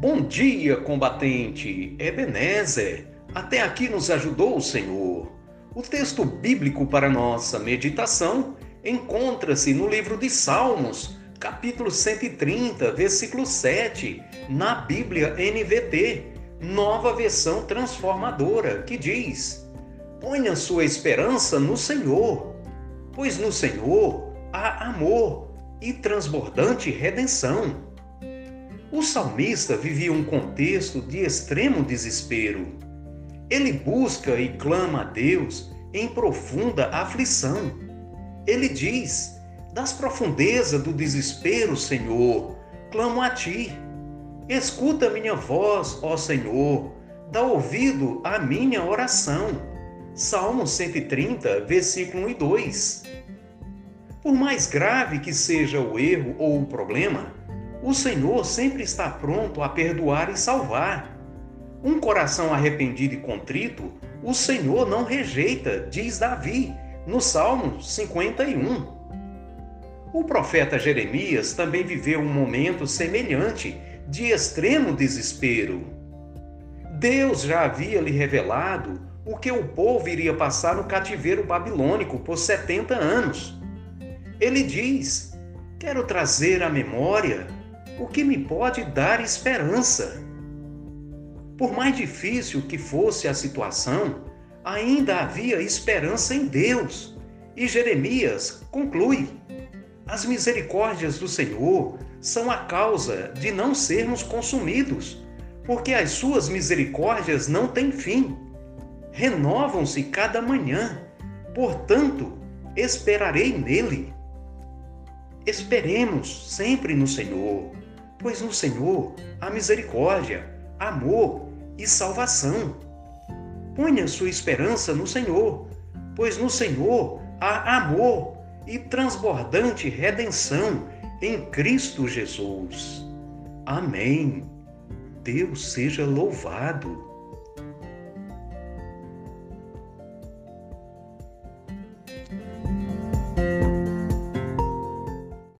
Bom dia, combatente! Ebenezer, até aqui nos ajudou o Senhor. O texto bíblico para nossa meditação encontra-se no livro de Salmos, capítulo 130, versículo 7, na Bíblia NVT, nova versão transformadora, que diz: Ponha sua esperança no Senhor, pois no Senhor há amor e transbordante redenção. O salmista vivia um contexto de extremo desespero. Ele busca e clama a Deus em profunda aflição. Ele diz: Das profundezas do desespero, Senhor, clamo a ti. Escuta minha voz, ó Senhor, dá ouvido à minha oração. Salmo 130, versículo 1 e 2. Por mais grave que seja o erro ou o problema, o Senhor sempre está pronto a perdoar e salvar. Um coração arrependido e contrito, o Senhor não rejeita, diz Davi, no Salmo 51. O profeta Jeremias também viveu um momento semelhante de extremo desespero. Deus já havia lhe revelado o que o povo iria passar no cativeiro babilônico por 70 anos. Ele diz: Quero trazer à memória o que me pode dar esperança. Por mais difícil que fosse a situação, ainda havia esperança em Deus. E Jeremias conclui: As misericórdias do Senhor são a causa de não sermos consumidos, porque as suas misericórdias não têm fim. Renovam-se cada manhã. Portanto, esperarei nele. Esperemos sempre no Senhor pois no Senhor há misericórdia, amor e salvação. Ponha sua esperança no Senhor, pois no Senhor há amor e transbordante redenção em Cristo Jesus. Amém. Deus seja louvado.